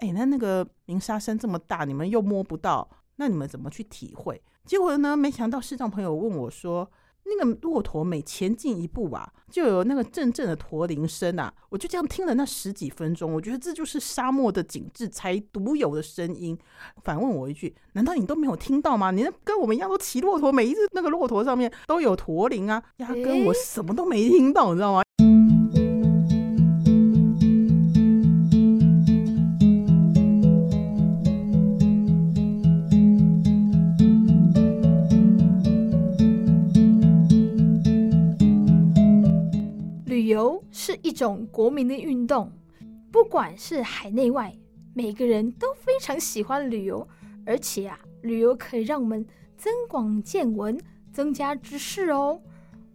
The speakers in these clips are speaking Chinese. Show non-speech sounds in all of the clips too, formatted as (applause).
哎，那那个鸣沙声这么大，你们又摸不到，那你们怎么去体会？结果呢，没想到视障朋友问我说。那个骆驼每前进一步啊，就有那个阵阵的驼铃声啊！我就这样听了那十几分钟，我觉得这就是沙漠的景致才独有的声音。反问我一句：难道你都没有听到吗？你那跟我们一样都骑骆驼，每一只那个骆驼上面都有驼铃啊，压根我什么都没听到，你知道吗？游是一种国民的运动，不管是海内外，每个人都非常喜欢旅游。而且啊，旅游可以让我们增广见闻，增加知识哦。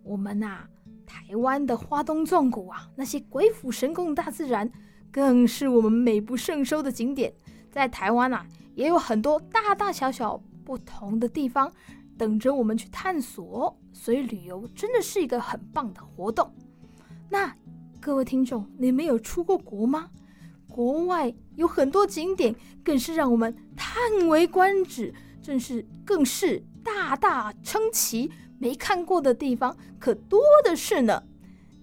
我们呐、台湾的花东纵谷啊，那些鬼斧神工的大自然，更是我们美不胜收的景点。在台湾啊，也有很多大大小小不同的地方等着我们去探索。所以，旅游真的是一个很棒的活动。那各位听众，你们有出过国吗？国外有很多景点，更是让我们叹为观止，真是更是大大称奇。没看过的地方可多的是呢。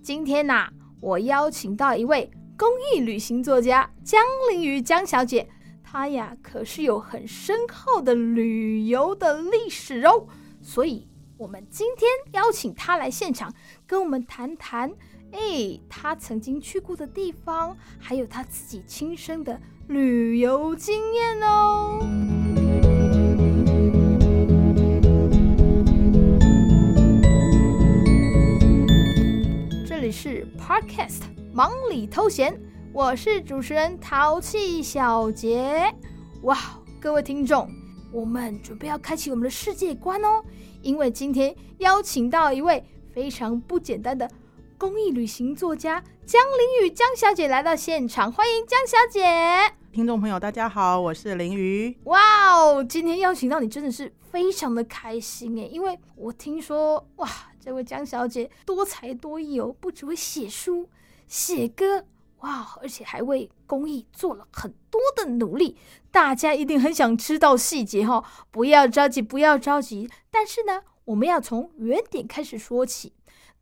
今天呐、我邀请到一位公益旅行作家江玲瑜江小姐，她呀可是有很深厚的旅游的历史哦。所以，我们今天邀请她来现场，跟我们谈谈。哎，他曾经去过的地方，还有他自己亲身的旅游经验哦。这里是 Podcast 忙里偷闲，我是主持人淘气小杰。哇，各位听众，我们准备要开启我们的世界观哦，因为今天邀请到一位非常不简单的。公益旅行作家江玲雨江小姐来到现场，欢迎江小姐。听众朋友，大家好，我是林瑜。哇哦，今天邀请到你真的是非常的开心诶，因为我听说哇，这位江小姐多才多艺哦，不只会写书、写歌，哇，而且还为公益做了很多的努力。大家一定很想知道细节哈、哦，不要着急，不要着急。但是呢，我们要从原点开始说起。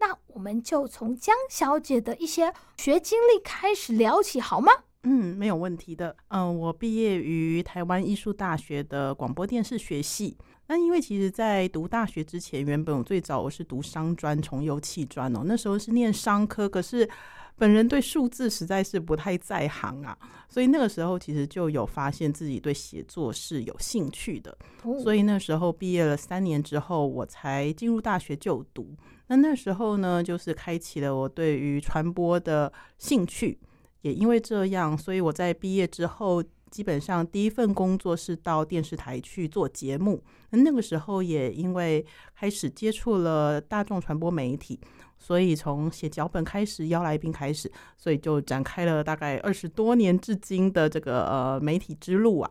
那我们就从江小姐的一些学经历开始聊起，好吗？嗯，没有问题的。嗯，我毕业于台湾艺术大学的广播电视学系。那因为其实，在读大学之前，原本我最早我是读商专、重油气专哦，那时候是念商科，可是本人对数字实在是不太在行啊，所以那个时候其实就有发现自己对写作是有兴趣的。所以那时候毕业了三年之后，我才进入大学就读。那那时候呢，就是开启了我对于传播的兴趣，也因为这样，所以我在毕业之后，基本上第一份工作是到电视台去做节目。那那个时候也因为开始接触了大众传播媒体，所以从写脚本开始，邀来宾开始，所以就展开了大概二十多年至今的这个呃媒体之路啊。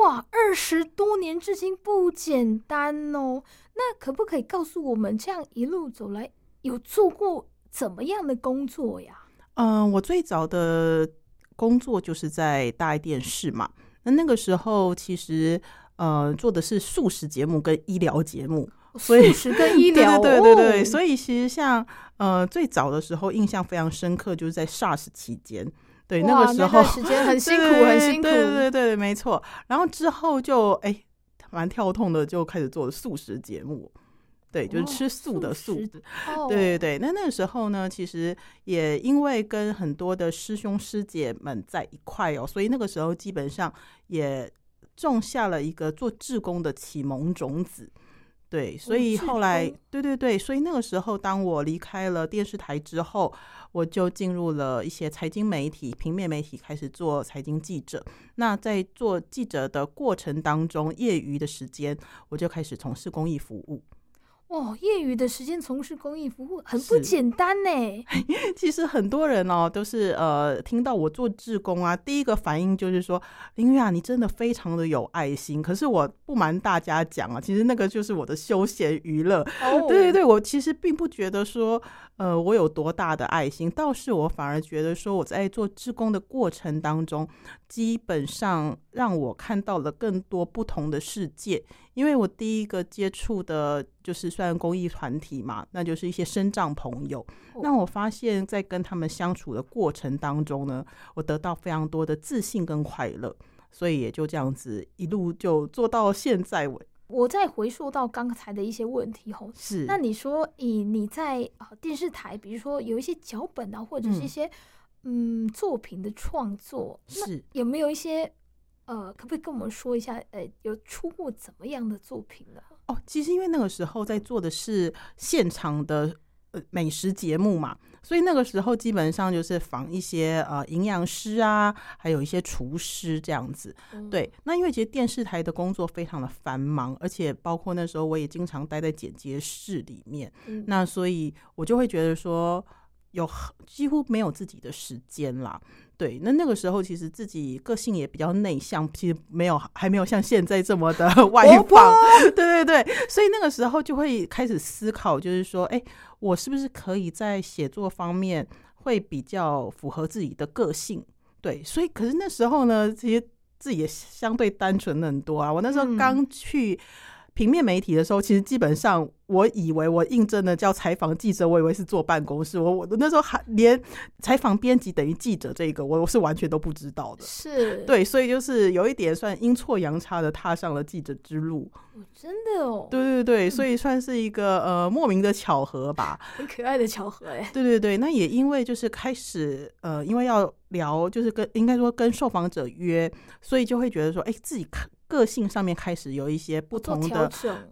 哇，二十多年至今不简单哦。那可不可以告诉我们，这样一路走来有做过怎么样的工作呀？嗯、呃，我最早的工作就是在大爱电视嘛。那那个时候其实呃做的是素食节目跟医疗节目，素食跟医疗，对对对对，对。所以其实像呃最早的时候印象非常深刻，就是在 SARS 期间。对，那个时候时间很辛苦，(laughs) 很辛苦。对对对，没错。然后之后就哎，蛮跳痛的，就开始做素食节目。对，就是吃素的素。哦、对对对。那那个时候呢，其实也因为跟很多的师兄师姐们在一块哦，所以那个时候基本上也种下了一个做志工的启蒙种子。对，所以后来，对对对，所以那个时候，当我离开了电视台之后，我就进入了一些财经媒体、平面媒体，开始做财经记者。那在做记者的过程当中，业余的时间，我就开始从事公益服务。哦，业余的时间从事公益服务很不简单呢。(laughs) 其实很多人哦，都是呃听到我做志工啊，第一个反应就是说：“林瑜啊，你真的非常的有爱心。”可是我不瞒大家讲啊，其实那个就是我的休闲娱乐。哦，对对对，我其实并不觉得说呃我有多大的爱心，倒是我反而觉得说我在做志工的过程当中，基本上让我看到了更多不同的世界。因为我第一个接触的就是算公益团体嘛，那就是一些身障朋友。那我发现，在跟他们相处的过程当中呢，我得到非常多的自信跟快乐，所以也就这样子一路就做到现在。我我再回溯到刚才的一些问题吼，是那你说以你在啊电视台，比如说有一些脚本啊，或者是一些嗯，嗯作品的创作，是有没有一些？呃，可不可以跟我们说一下？呃，有出过怎么样的作品呢？哦，其实因为那个时候在做的是现场的呃美食节目嘛，所以那个时候基本上就是访一些呃营养师啊，还有一些厨师这样子。嗯、对，那因为其实电视台的工作非常的繁忙，而且包括那时候我也经常待在剪接室里面，嗯、那所以我就会觉得说有几乎没有自己的时间啦。对，那那个时候其实自己个性也比较内向，其实没有还没有像现在这么的 (laughs) 外放。对对对，所以那个时候就会开始思考，就是说，哎，我是不是可以在写作方面会比较符合自己的个性？对，所以可是那时候呢，其实自己也相对单纯很多啊。我那时候刚去平面媒体的时候，其实基本上。我以为我应征的叫采访记者，我以为是坐办公室。我我那时候还连采访编辑等于记者这个，我我是完全都不知道的。是对，所以就是有一点算阴错阳差的踏上了记者之路。真的哦，对对对，所以 (laughs) 算是一个呃莫名的巧合吧，很可爱的巧合哎。(laughs) 对对对，那也因为就是开始呃，因为要聊，就是跟应该说跟受访者约，所以就会觉得说，哎，自己个性上面开始有一些不同的。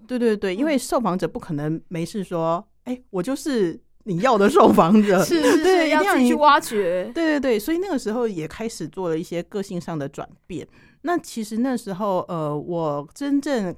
对对对，因为受访者不可。能没事说，哎、欸，我就是你要的受访者，是是是，对，要自己去挖掘，对对对，所以那个时候也开始做了一些个性上的转变。那其实那时候，呃，我真正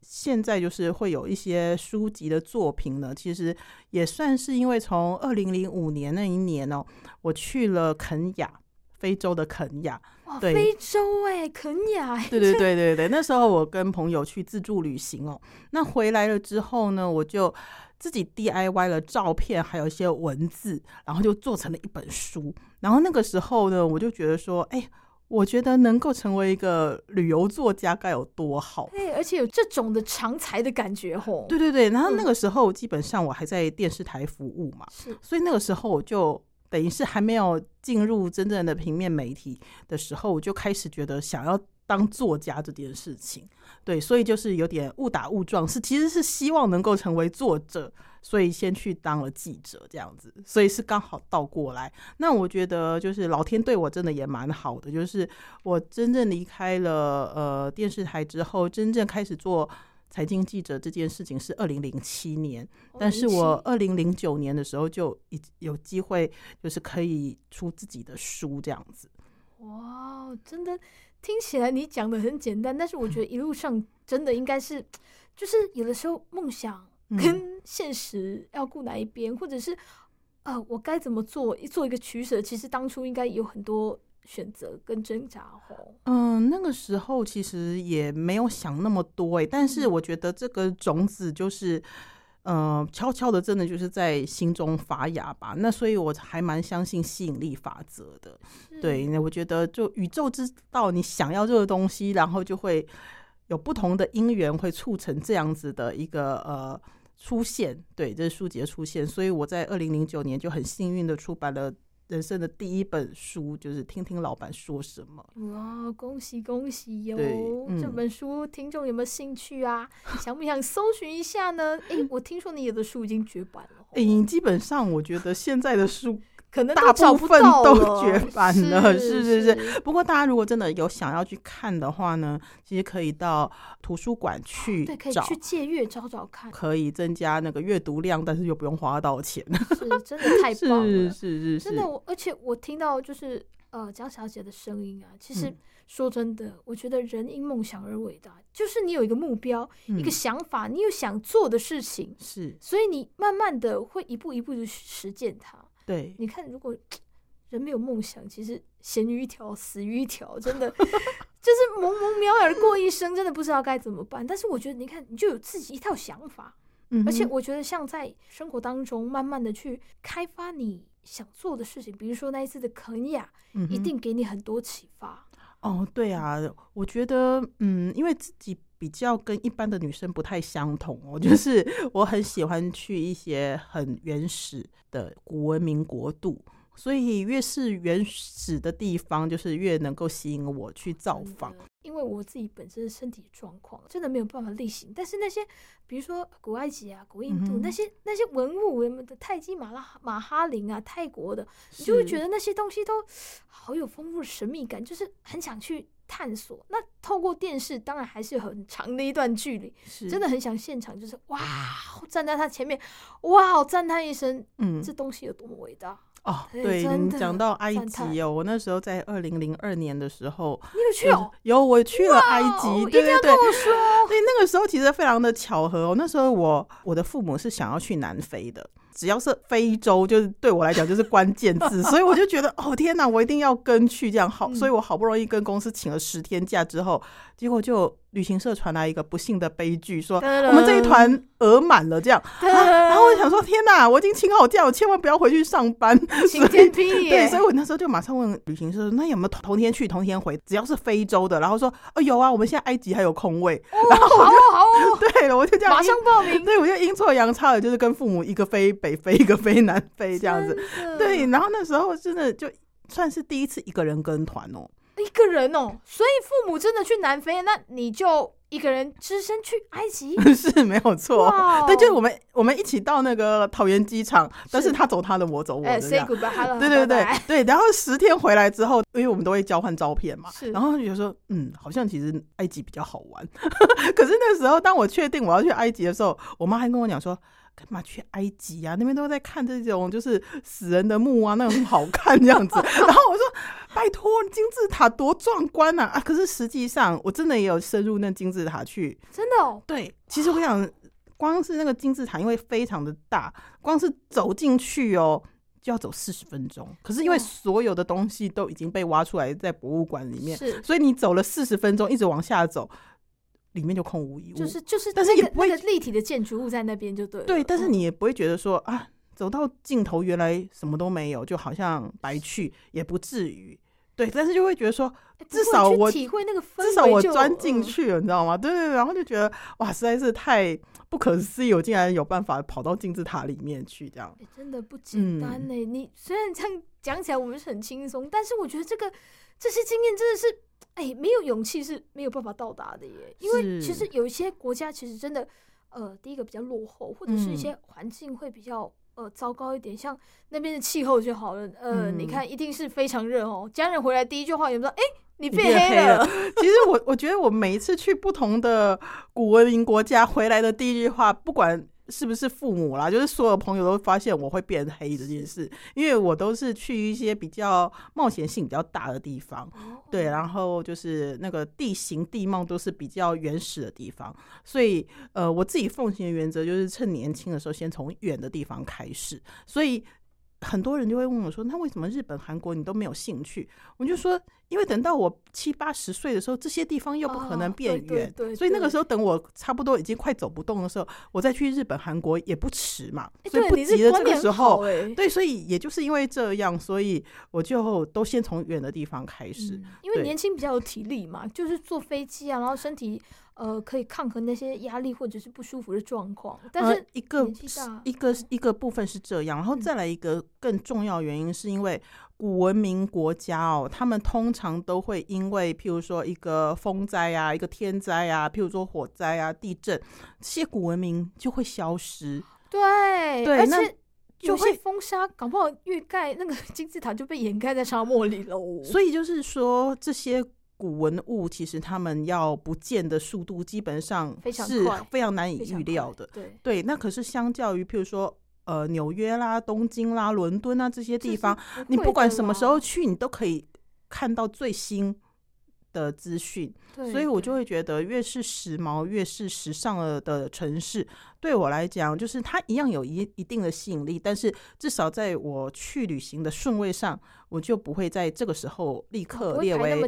现在就是会有一些书籍的作品呢，其实也算是因为从二零零五年那一年哦，我去了肯亚，非洲的肯亚。对非洲哎、欸，肯亚、欸。对对对对对，那时候我跟朋友去自助旅行哦。那回来了之后呢，我就自己 DIY 了照片，还有一些文字，然后就做成了一本书。然后那个时候呢，我就觉得说，哎、欸，我觉得能够成为一个旅游作家该有多好。对，而且有这种的长才的感觉吼。对对对，然后那个时候基本上我还在电视台服务嘛，是，所以那个时候我就。等于是还没有进入真正的平面媒体的时候，我就开始觉得想要当作家这件事情。对，所以就是有点误打误撞，是其实是希望能够成为作者，所以先去当了记者这样子，所以是刚好倒过来。那我觉得就是老天对我真的也蛮好的，就是我真正离开了呃电视台之后，真正开始做。财经记者这件事情是二零零七年，但是我二零零九年的时候就已有机会，就是可以出自己的书这样子。哇，真的听起来你讲的很简单，但是我觉得一路上真的应该是，就是有的时候梦想跟现实要顾哪一边，或者是呃，我该怎么做，做一个取舍。其实当初应该有很多。选择跟挣扎哦，嗯，那个时候其实也没有想那么多哎，但是我觉得这个种子就是，嗯、呃，悄悄的，真的就是在心中发芽吧。那所以我还蛮相信吸引力法则的，对，那我觉得就宇宙知道你想要这个东西，然后就会有不同的因缘会促成这样子的一个呃出现，对，这是书籍的出现。所以我在二零零九年就很幸运的出版了。人生的第一本书就是听听老板说什么。哇，恭喜恭喜哟！嗯、这本书听众有没有兴趣啊？想不想搜寻一下呢？哎、欸，我听说你有的书已经绝版了。哎、欸，基本上我觉得现在的书。可能大部分都绝 (laughs) 版了，是是是是。不过大家如果真的有想要去看的话呢，其实可以到图书馆去找，对，可以去借阅找找看，可以增加那个阅读量，但是又不用花到钱，(laughs) 是真的太棒了，是是是，是，真的我。而且我听到就是呃江小姐的声音啊，其实说真的，嗯、我觉得人因梦想而伟大，就是你有一个目标，嗯、一个想法，你有想做的事情，是，所以你慢慢的会一步一步的实践它。对，你看，如果 (tsk) 人没有梦想，其实咸鱼一条，死鱼一条，真的 (laughs) 就是蒙蒙渺而过一生，真的不知道该怎么办。但是我觉得，你看，你就有自己一套想法，嗯、而且我觉得，像在生活当中，慢慢的去开发你想做的事情，比如说那一次的肯亚，嗯、一定给你很多启发。哦，对啊，我觉得，嗯，因为自己比较跟一般的女生不太相同哦，就是 (laughs) 我很喜欢去一些很原始的古文明国度。所以越是原始的地方，就是越能够吸引我去造访。因为我自己本身身体状况真的没有办法力行，但是那些比如说古埃及啊、古印度、嗯、那些那些文物，什么的泰姬玛拉马哈林啊、泰国的，你就会觉得那些东西都好有丰富的神秘感，就是很想去探索。那透过电视，当然还是有很长的一段距离，是真的很想现场，就是哇，站在他前面，哇，赞叹一声，嗯，这东西有多么伟大。哦，对，你讲到埃及哦，我那时候在二零零二年的时候，你有去哦？有，我去了埃及，哇对对对。对，那个时候其实非常的巧合哦，那时候我我的父母是想要去南非的。只要是非洲，就是对我来讲就是关键字，(laughs) 所以我就觉得哦天哪，我一定要跟去这样好，所以我好不容易跟公司请了十天假之后，结果就旅行社传来一个不幸的悲剧，说我们这一团额满了这样，然后我想说天哪，我已经请好假，我千万不要回去上班，晴天霹雳，(laughs) 对，所以我那时候就马上问旅行社，那有没有同天去同天回，只要是非洲的，然后说哦有啊，我们现在埃及还有空位，(laughs) 然后我就好好，(laughs) 对了，我就这样马上报名，对，我就阴错阳差的，就是跟父母一个飞北。北飞一个飞南飞这样子，的。对，然后那时候真的就算是第一次一个人跟团哦，一个人哦，所以父母真的去南非，那你就一个人只身去埃及？(laughs) 是没有错，哇对，就是我们我们一起到那个桃园机场，但是他走他的，我走我的，哎，say goodbye，对对对对，然后十天回来之后，因为我们都会交换照片嘛，是。然后就说嗯，好像其实埃及比较好玩，(laughs) 可是那时候当我确定我要去埃及的时候，我妈还跟我讲说。干嘛去埃及啊？那边都在看这种就是死人的墓啊，那种很好看这样子。(laughs) 然后我说：“拜托，金字塔多壮观啊！”啊，可是实际上我真的也有深入那金字塔去，真的哦。对，其实我想，光是那个金字塔，因为非常的大，光是走进去哦，就要走四十分钟。可是因为所有的东西都已经被挖出来在博物馆里面，所以你走了四十分钟，一直往下走。里面就空无一物，就是就是，但是也不会立体的建筑物在那边就对了。对，但是你也不会觉得说啊，走到尽头原来什么都没有，就好像白去，也不至于。对，但是就会觉得说，至少我体会那个氛围，至少我钻进去了，你知道吗？对对对，然后就觉得哇，实在是太不可思议，我竟然有办法跑到金字塔里面去，这样真的不简单呢。你虽然这样讲起来我们是很轻松，但是我觉得这个这些经验真的是。哎，没有勇气是没有办法到达的耶。因为其实有一些国家，其实真的，呃，第一个比较落后，或者是一些环境会比较呃糟糕一点。像那边的气候就好了，呃，你看一定是非常热哦。家人回来第一句话有没有说？哎，你变黑了。(laughs) 其实我我觉得我每一次去不同的古文明国家回来的第一句话，不管。是不是父母啦？就是所有朋友都发现我会变黑这件事，因为我都是去一些比较冒险性比较大的地方，对，然后就是那个地形地貌都是比较原始的地方，所以呃，我自己奉行的原则就是趁年轻的时候先从远的地方开始，所以。很多人就会问我说：“那为什么日本、韩国你都没有兴趣？”我就说：“因为等到我七八十岁的时候，这些地方又不可能变远，所以那个时候等我差不多已经快走不动的时候，我再去日本、韩国也不迟嘛。所以不急的这个时候，对，所以也就是因为这样，所以我就都先从远的地方开始。因为年轻比较有体力嘛，就是坐飞机啊，然后身体。”呃，可以抗衡那些压力或者是不舒服的状况，但是一个一个一个部分是这样，然后再来一个更重要原因，是因为古文明国家哦，他们通常都会因为譬如说一个风灾啊，一个天灾啊，譬如说火灾啊、地震，这些古文明就会消失。对，对，而且就会风沙，搞不好欲盖那个金字塔就被掩盖在沙漠里了。所以就是说这些。古文物其实他们要不见的速度基本上是非常难以预料的。对对，那可是相较于譬如说呃纽约啦、东京啦、伦敦啊这些地方，你不管什么时候去，你都可以看到最新的资讯，所以我就会觉得越是时髦、越是时尚了的城市，对我来讲，就是它一样有一一定的吸引力。但是至少在我去旅行的顺位上，我就不会在这个时候立刻列为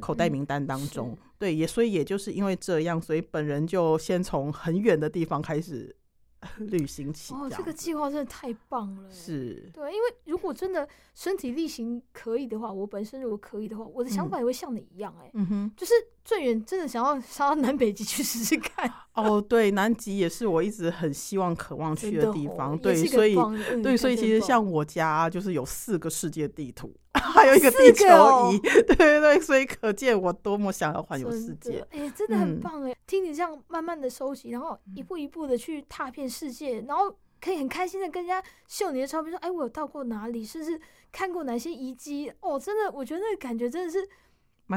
口袋名单当中。对，也所以也就是因为这样，所以本人就先从很远的地方开始。(laughs) 旅行起哦，这个计划真的太棒了。是，对，因为如果真的身体力行可以的话，我本身如果可以的话，我的想法也会像你一样，哎，嗯哼，就是最远真的想要上到南北极去试试看。哦，对，南极也是我一直很希望、渴望去的地方。对，所以，对，所以其实像我家就是有四个世界地图。(laughs) 还有一个地球仪，(laughs) 对对对，所以可见我多么想要环游世界。哎、欸，真的很棒哎！嗯、听你这样慢慢的收集，然后一步一步的去踏遍世界，然后可以很开心的跟人家秀你的照片，说：“哎，我有到过哪里？甚至看过哪些遗迹？”哦，真的，我觉得那个感觉真的是，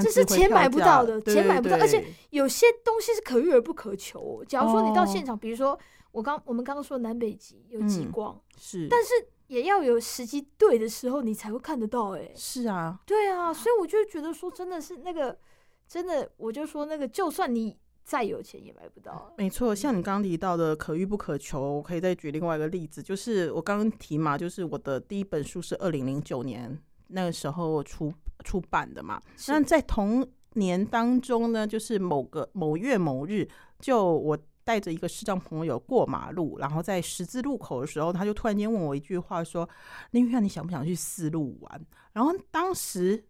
这是钱买不到的，钱买不到。而且有些东西是可遇而不可求。假如说你到现场，哦、比如说我刚我们刚刚说南北极有极光，嗯、是，但是。也要有时机对的时候，你才会看得到。哎，是啊，对啊，所以我就觉得说，真的是那个，真的，我就说那个，就算你再有钱也买不到。没错，像你刚刚提到的可遇不可求，我可以再举另外一个例子，就是我刚刚提嘛，就是我的第一本书是二零零九年那个时候出出版的嘛。那在同年当中呢，就是某个某月某日，就我。带着一个视障朋友过马路，然后在十字路口的时候，他就突然间问我一句话，说：“林玉，你想不想去四路玩？”然后当时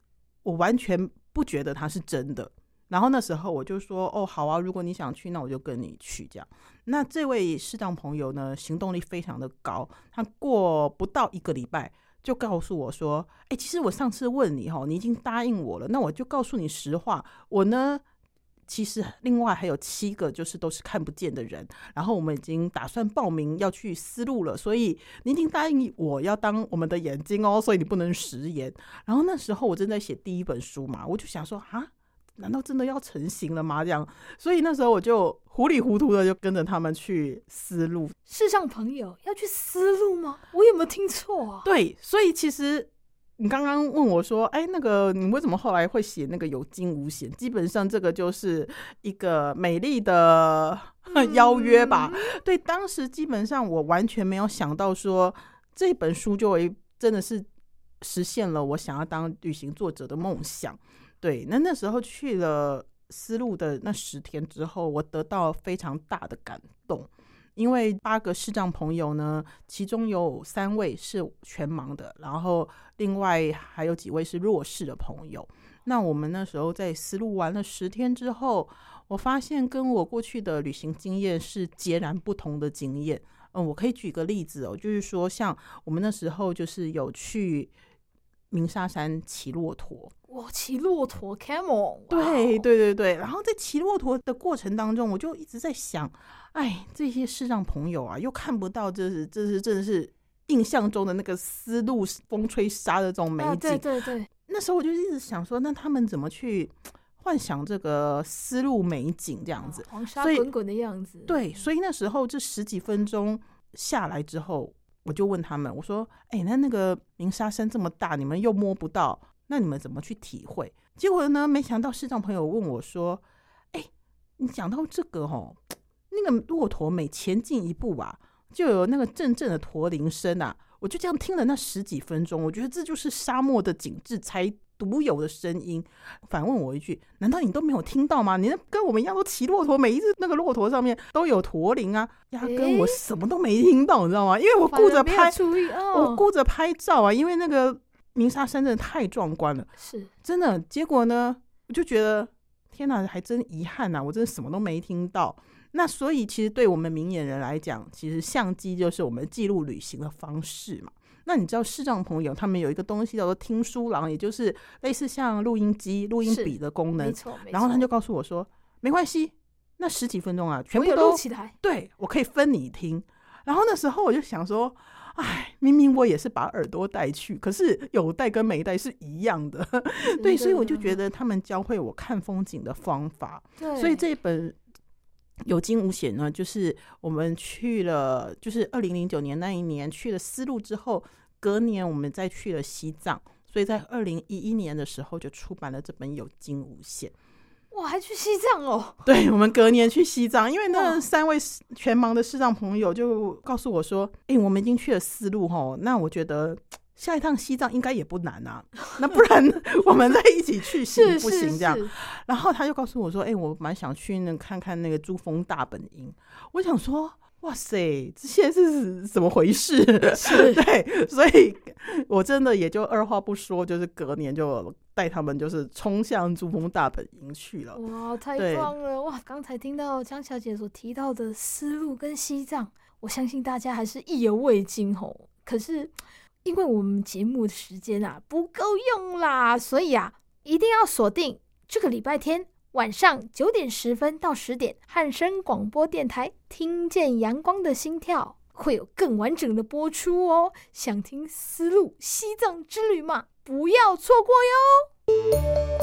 我完全不觉得他是真的。然后那时候我就说：“哦，好啊，如果你想去，那我就跟你去。”这样。那这位视障朋友呢，行动力非常的高，他过不到一个礼拜就告诉我说：“哎，其实我上次问你哈，你已经答应我了，那我就告诉你实话，我呢。”其实另外还有七个，就是都是看不见的人。然后我们已经打算报名要去思路了，所以你已经答应我要当我们的眼睛哦，所以你不能食言。然后那时候我正在写第一本书嘛，我就想说啊，难道真的要成型了吗？这样，所以那时候我就糊里糊涂的就跟着他们去丝路。世上朋友要去丝路吗？我有没有听错啊？对，所以其实。你刚刚问我说：“哎，那个你为什么后来会写那个有惊无险？基本上这个就是一个美丽的邀约吧。嗯、对，当时基本上我完全没有想到说这本书就会真的是实现了我想要当旅行作者的梦想。对，那那时候去了丝路的那十天之后，我得到非常大的感动。”因为八个视障朋友呢，其中有三位是全盲的，然后另外还有几位是弱势的朋友。那我们那时候在丝路玩了十天之后，我发现跟我过去的旅行经验是截然不同的经验。嗯，我可以举个例子哦，就是说像我们那时候就是有去鸣沙山骑骆驼。哇，骑骆驼，camel，对对对对。然后在骑骆驼的过程当中，我就一直在想。哎，这些视障朋友啊，又看不到，这是这是真的是印象中的那个丝路风吹沙的这种美景。啊、对对对，那时候我就一直想说，那他们怎么去幻想这个丝路美景这样子？黄沙滚滚的样子。对，所以那时候这十几分钟下来之后，我就问他们，我说：“哎，那那个鸣沙声这么大，你们又摸不到，那你们怎么去体会？”结果呢，没想到视障朋友问我说：“哎，你讲到这个哦。”那个骆驼每前进一步啊，就有那个阵阵的驼铃声啊！我就这样听了那十几分钟，我觉得这就是沙漠的景致才独有的声音。反问我一句：难道你都没有听到吗？你跟我们一样都骑骆驼，每一只那个骆驼上面都有驼铃啊！压根我什么都没听到，你知道吗？因为我顾着拍，我顾着拍照啊！因为那个鸣沙山真的太壮观了，是真的。结果呢，我就觉得天哪，还真遗憾呐！我真的什么都没听到。那所以，其实对我们明眼人来讲，其实相机就是我们记录旅行的方式嘛。那你知道视障朋友他们有一个东西叫做听书郎，也就是类似像录音机、录音笔的功能。没错，没错。然后他就告诉我说：“没关系，那十几分钟啊，全部都录起来。对，我可以分你听。”然后那时候我就想说：“哎，明明我也是把耳朵带去，可是有带跟没带是一样的。的”对，所以我就觉得他们教会我看风景的方法。对，所以这本。有惊无险呢，就是我们去了，就是二零零九年那一年去了丝路之后，隔年我们再去了西藏，所以在二零一一年的时候就出版了这本《有惊无险》。哇，还去西藏哦？(laughs) 对，我们隔年去西藏，因为那三位全盲的视障朋友就告诉我说：“哎、欸，我们已经去了丝路吼，那我觉得下一趟西藏应该也不难啊，(laughs) 那不然 (laughs) 我们再一起去行不行？这样。”然后他就告诉我说：“哎、欸，我蛮想去那看看那个珠峰大本营。”我想说。哇塞，这些是怎么回事？是 (laughs) 对，所以我真的也就二话不说，就是隔年就带他们就是冲向珠峰大本营去了。哇，太棒了！哇，刚才听到江小姐所提到的丝路跟西藏，我相信大家还是意犹未尽吼。可是因为我们节目的时间啊不够用啦，所以啊一定要锁定这个礼拜天。晚上九点十分到十点，汉声广播电台听见阳光的心跳会有更完整的播出哦。想听丝路西藏之旅吗？不要错过哟。